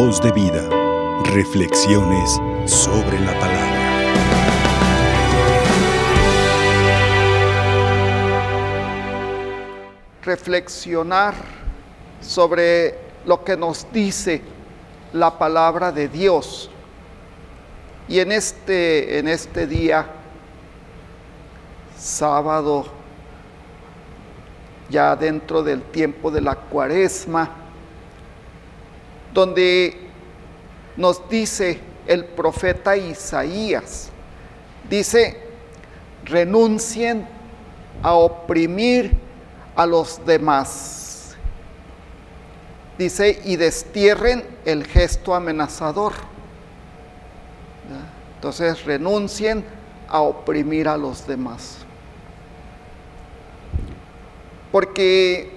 Voz de vida. Reflexiones sobre la palabra. Reflexionar sobre lo que nos dice la palabra de Dios. Y en este, en este día, sábado, ya dentro del tiempo de la cuaresma, donde nos dice el profeta Isaías, dice, renuncien a oprimir a los demás. Dice, y destierren el gesto amenazador. Entonces renuncien a oprimir a los demás. Porque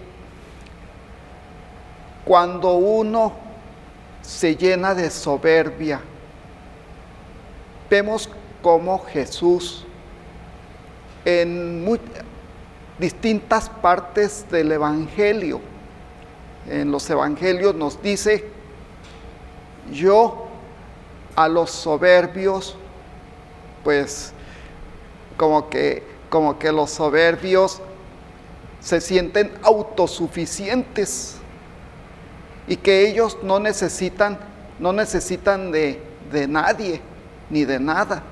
cuando uno se llena de soberbia, vemos cómo Jesús en distintas partes del Evangelio, en los Evangelios nos dice, yo a los soberbios, pues como que, como que los soberbios se sienten autosuficientes y que ellos no necesitan, no necesitan de, de nadie ni de nada,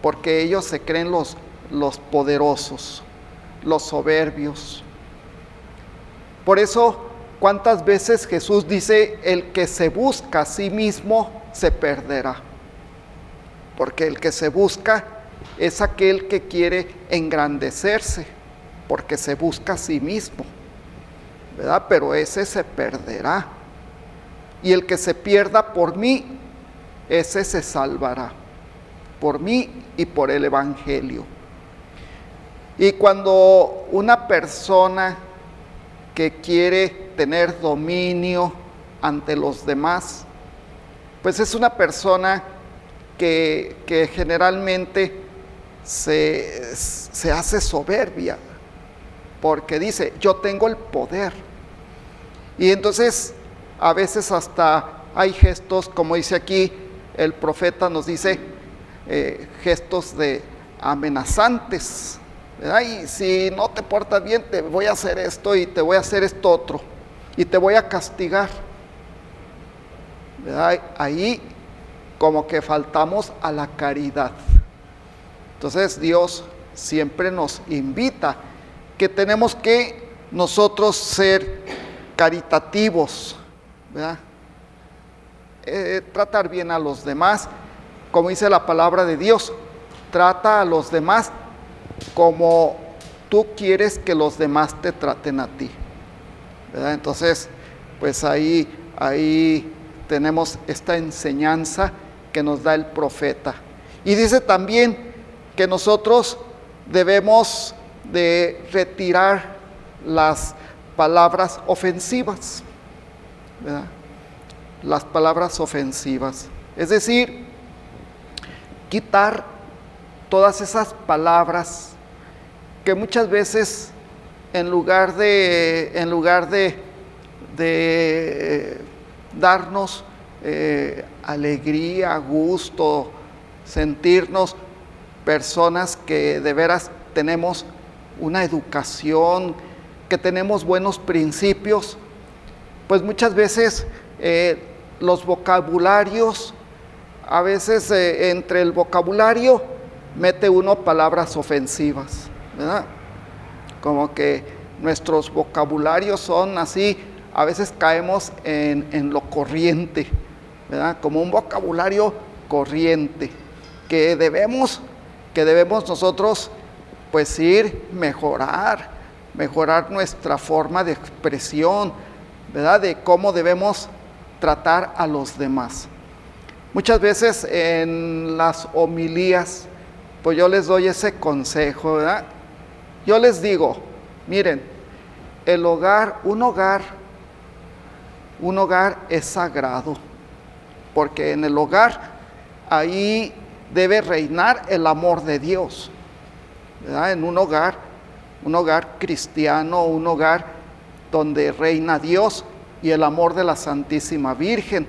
porque ellos se creen los, los poderosos, los soberbios. Por eso, ¿cuántas veces Jesús dice, el que se busca a sí mismo se perderá? Porque el que se busca es aquel que quiere engrandecerse, porque se busca a sí mismo. Pero ese se perderá. Y el que se pierda por mí, ese se salvará. Por mí y por el Evangelio. Y cuando una persona que quiere tener dominio ante los demás, pues es una persona que, que generalmente se, se hace soberbia, porque dice, yo tengo el poder. Y entonces a veces hasta hay gestos, como dice aquí, el profeta nos dice, eh, gestos de amenazantes. Y si no te portas bien, te voy a hacer esto y te voy a hacer esto otro. Y te voy a castigar. Ahí como que faltamos a la caridad. Entonces Dios siempre nos invita que tenemos que nosotros ser caritativos, eh, tratar bien a los demás, como dice la palabra de Dios, trata a los demás como tú quieres que los demás te traten a ti. Entonces, pues ahí, ahí tenemos esta enseñanza que nos da el profeta. Y dice también que nosotros debemos de retirar las palabras ofensivas, las palabras ofensivas. Es decir, quitar todas esas palabras que muchas veces en lugar de, en lugar de, de darnos eh, alegría, gusto, sentirnos personas que de veras tenemos una educación, que tenemos buenos principios, pues muchas veces eh, los vocabularios, a veces eh, entre el vocabulario mete uno palabras ofensivas, ¿verdad? Como que nuestros vocabularios son así, a veces caemos en, en lo corriente, ¿verdad? Como un vocabulario corriente, que debemos, que debemos nosotros pues ir, mejorar, mejorar nuestra forma de expresión, ¿verdad? De cómo debemos tratar a los demás. Muchas veces en las homilías, pues yo les doy ese consejo, ¿verdad? Yo les digo, miren, el hogar, un hogar, un hogar es sagrado, porque en el hogar ahí debe reinar el amor de Dios en un hogar, un hogar cristiano, un hogar donde reina Dios y el amor de la Santísima Virgen.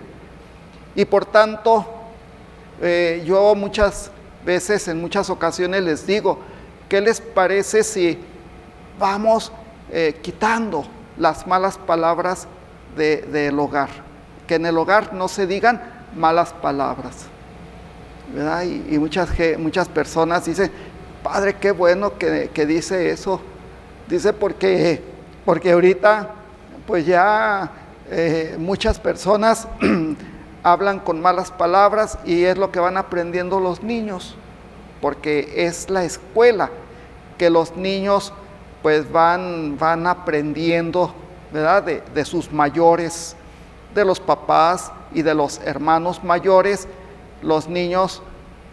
Y por tanto, eh, yo muchas veces, en muchas ocasiones les digo, ¿qué les parece si vamos eh, quitando las malas palabras del hogar? Que en el hogar no se digan malas palabras. Y, muchas, muchas personas dicen, Padre, qué bueno que, dice eso. Dice porque, porque ahorita pues ya eh, muchas personas hablan con malas palabras y es lo que van aprendiendo los niños, porque es la escuela que los niños pues van, van aprendiendo, ¿verdad? De, de sus mayores, de los papás y de los hermanos mayores, los niños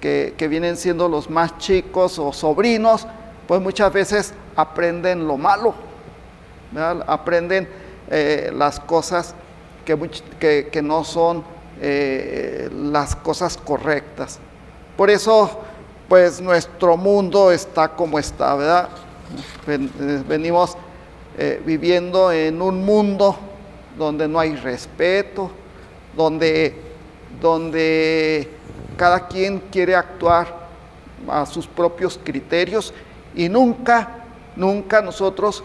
que, vienen siendo los más chicos o sobrinos, pues muchas veces aprenden lo malo, aprenden eh, las cosas que, no son eh, las cosas correctas. Por eso, pues nuestro mundo está como está, ¿verdad? Eh, venimos viviendo en un mundo donde no hay respeto, donde, donde cada quien quiere actuar a sus propios criterios y nunca, nunca nosotros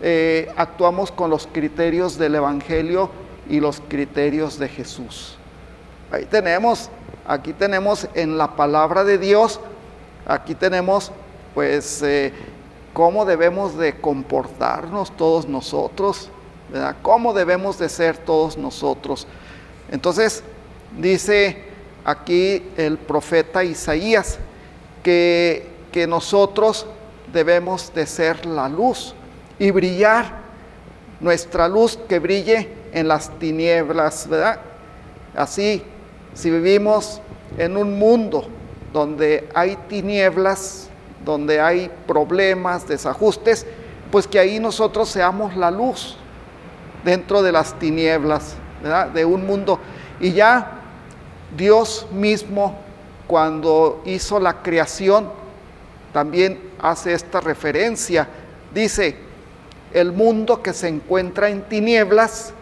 eh, actuamos con los criterios del Evangelio y los criterios de Jesús. Ahí tenemos, aquí tenemos en la palabra de Dios, aquí tenemos pues eh, cómo debemos de comportarnos todos nosotros, ¿verdad? cómo debemos de ser todos nosotros. Entonces dice aquí el profeta Isaías, que, que nosotros debemos de ser la luz y brillar, nuestra luz que brille en las tinieblas, ¿verdad? Así, si vivimos en un mundo donde hay tinieblas, donde hay problemas, desajustes, pues que ahí nosotros seamos la luz dentro de las tinieblas, ¿verdad? De un mundo. Y ya Dios mismo, cuando hizo la creación, también hace esta referencia. Dice, el mundo que se encuentra en tinieblas,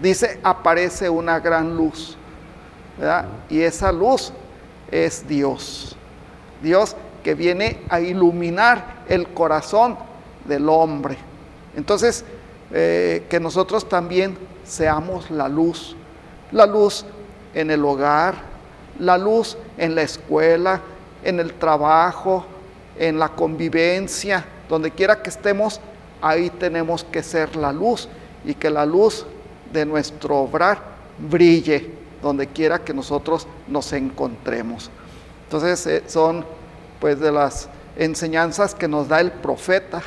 dice, aparece una gran luz. Y esa luz es Dios. Dios que viene a iluminar el corazón del hombre. Entonces, eh, que nosotros también seamos la luz. La luz en el hogar, la luz en la escuela, en el trabajo, en la convivencia, donde quiera que estemos, ahí tenemos que ser la luz y que la luz de nuestro obrar brille donde quiera que nosotros nos encontremos. Entonces eh, son pues de las enseñanzas que nos da el profeta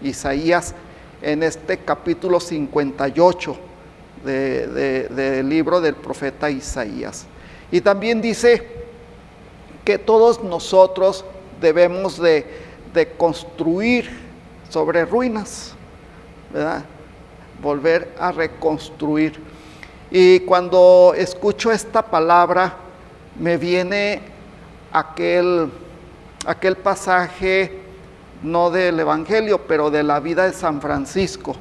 Isaías en este capítulo 58 del libro del profeta Isaías. Y también dice que todos nosotros debemos de, construir sobre ruinas, ¿verdad? Volver a reconstruir. Y cuando escucho esta palabra, me viene aquel, aquel pasaje, no del Evangelio, pero de la vida de San Francisco.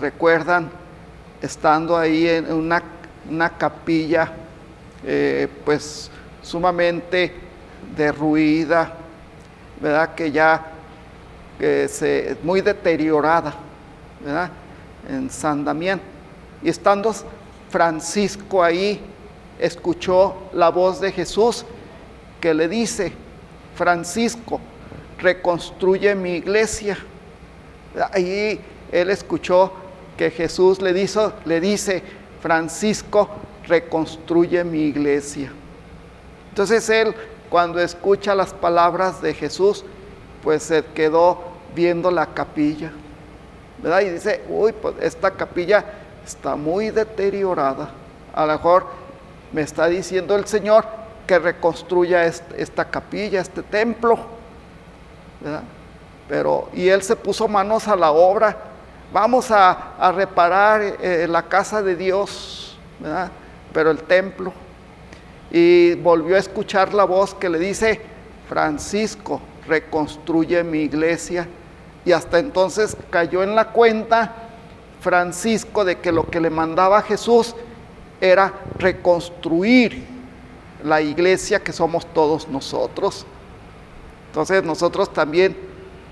¿Recuerdan estando ahí en una, capilla eh, pues sumamente derruida, ¿verdad? Que ya se, muy deteriorada, ¿verdad? En San Damián. Y estando Francisco ahí, escuchó la voz de Jesús que le dice, Francisco, reconstruye mi iglesia. Ahí él escuchó que Jesús le, le dice, Francisco, reconstruye mi iglesia. Entonces él, cuando escucha las palabras de Jesús, pues se quedó viendo la capilla, ¿verdad? Y dice, uy, pues esta capilla está muy deteriorada. A lo mejor me está diciendo el Señor que reconstruya esta capilla, este templo, ¿verdad? Pero, y él se puso manos a la obra vamos a, reparar eh, la casa de Dios, pero el templo. Y volvió a escuchar la voz que le dice, Francisco, reconstruye mi iglesia. Y hasta entonces cayó en la cuenta Francisco de que lo que le mandaba Jesús era reconstruir la iglesia que somos todos nosotros. Entonces nosotros también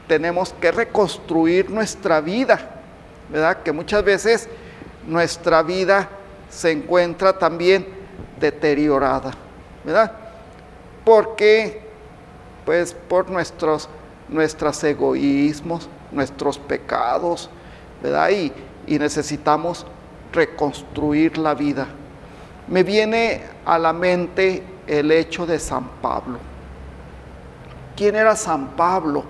tenemos que reconstruir nuestra vida, ¿verdad? Que muchas veces nuestra vida se encuentra también deteriorada, ¿verdad? Porque, pues, por nuestros, nuestros egoísmos, nuestros pecados, ¿verdad? Y, y necesitamos reconstruir la vida. Me viene a la mente el hecho de San Pablo. ¿Quién era San Pablo?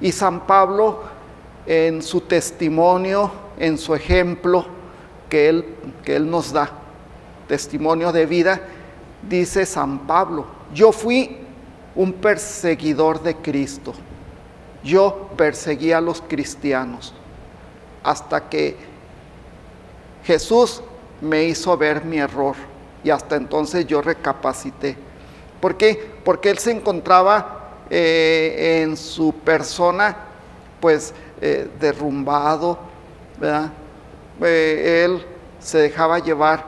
Y San Pablo en su testimonio, en su ejemplo que él, que él nos da, testimonio de vida, dice San Pablo, yo fui un perseguidor de Cristo. Yo perseguí a los cristianos hasta que Jesús me hizo ver mi error y hasta entonces yo recapacité. ¿Por qué? Porque él se encontraba eh, en su persona pues eh, derrumbado, ¿verdad? Eh, él se dejaba llevar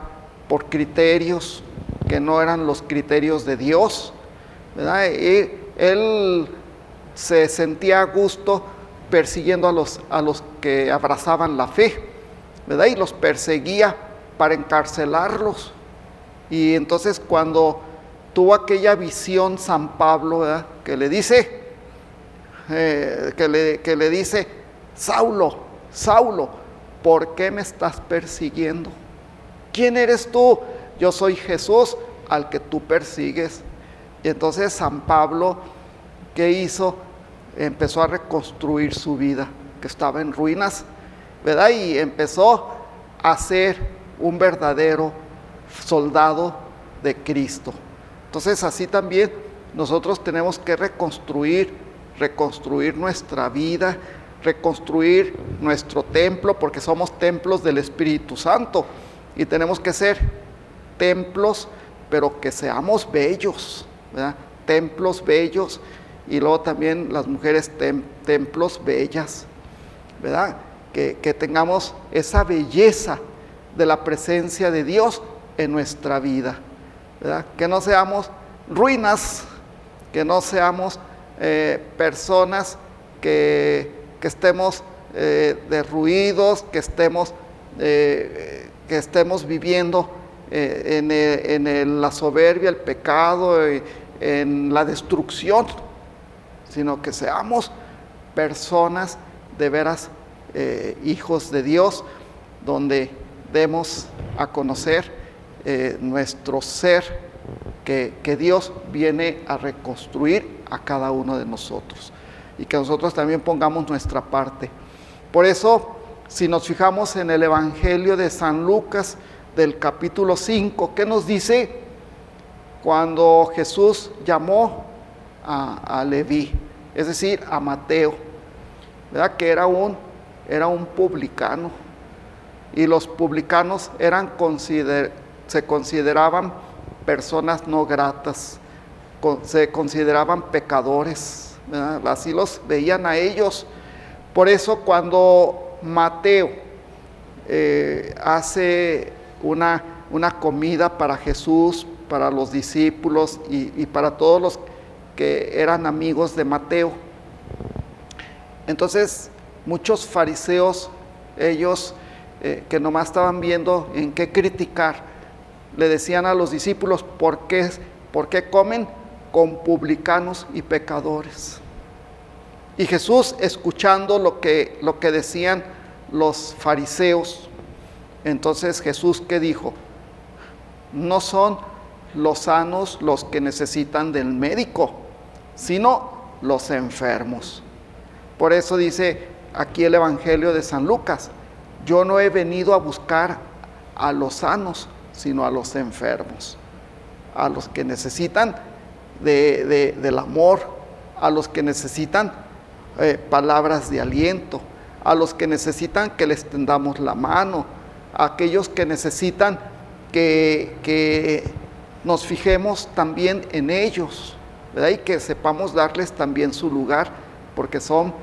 por criterios que no eran los criterios de Dios, ¿verdad? Y él se sentía a gusto persiguiendo a los, a los que abrazaban la fe, ¿verdad? Y los perseguía para encarcelarlos. Y entonces cuando tuvo aquella visión San Pablo, que le dice, eh, que, le, que le dice, Saulo, Saulo, ¿por qué me estás persiguiendo? ¿Quién eres tú? Yo soy Jesús al que tú persigues. Y entonces San Pablo, ¿qué hizo? Empezó a reconstruir su vida, que estaba en ruinas, ¿verdad? Y empezó a ser un verdadero soldado de Cristo. Entonces así también nosotros tenemos que reconstruir, reconstruir nuestra vida, reconstruir nuestro templo, porque somos templos del Espíritu Santo y tenemos que ser templos, pero que seamos bellos, templos bellos y luego también las mujeres templos bellas, ¿verdad? Que, que tengamos esa belleza de la presencia de Dios en nuestra vida. Que no seamos ruinas, que no seamos eh, personas que, estemos eh, derruidos, que estemos, eh, que estemos viviendo en, la soberbia, el pecado, en la destrucción, sino que seamos personas de veras hijos de Dios, donde demos a conocer eh, nuestro ser que, que Dios viene a reconstruir a cada uno de nosotros y que nosotros también pongamos nuestra parte. Por eso, si nos fijamos en el Evangelio de San Lucas del capítulo 5, ¿qué nos dice cuando Jesús llamó a, a Leví? Es decir, a Mateo, ¿verdad? Que era un, era un publicano y los publicanos eran se consideraban personas no gratas, se consideraban pecadores, así los veían a ellos. Por eso cuando Mateo eh, hace una, una, comida para Jesús, para los discípulos y, para todos los que eran amigos de Mateo, entonces muchos fariseos, ellos eh, que nomás estaban viendo en qué criticar, le decían a los discípulos, ¿por qué, por qué comen con publicanos y pecadores? Y Jesús, escuchando lo que, lo que decían los fariseos, entonces Jesús, ¿qué dijo? No son los sanos los que necesitan del médico, sino los enfermos. Por eso dice aquí el Evangelio de San Lucas, yo no he venido a buscar a los sanos, sino a los enfermos, a los que necesitan del amor, a los que necesitan eh, palabras de aliento, a los que necesitan que les tendamos la mano, a aquellos que necesitan que, que nos fijemos también en ellos, ¿verdad? y que sepamos darles también su lugar, porque son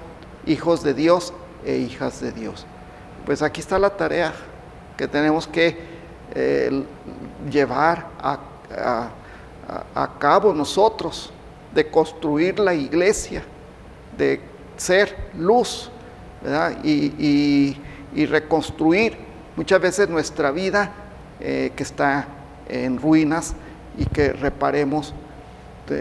hijos de Dios e hijas de Dios pues aquí está la tarea que tenemos que eh, llevar a, cabo nosotros, de construir la iglesia, de ser luz y, reconstruir muchas veces nuestra vida eh, que está en ruinas y que reparemos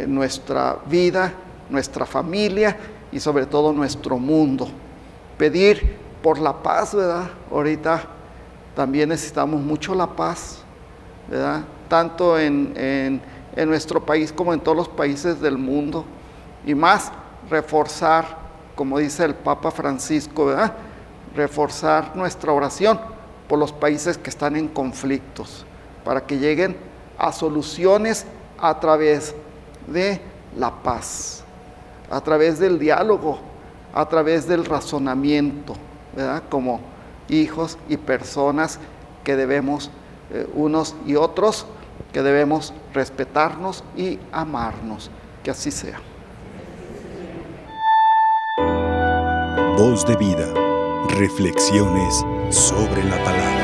nuestra vida, nuestra familia y sobre todo nuestro mundo. Pedir por la paz, ¿verdad? Ahorita también necesitamos mucho la paz, ¿verdad? Tanto en, en nuestro país como en todos los países del mundo. Y más, reforzar, como dice el Papa Francisco, ¿verdad? Reforzar nuestra oración por los países que están en conflictos, para que lleguen a soluciones a través de la paz, a través del diálogo, a través del razonamiento, ¿verdad? Como hijos y personas que debemos, eh, unos y otros, que debemos respetarnos y amarnos. Que así sea. Voz de vida. Reflexiones sobre la palabra.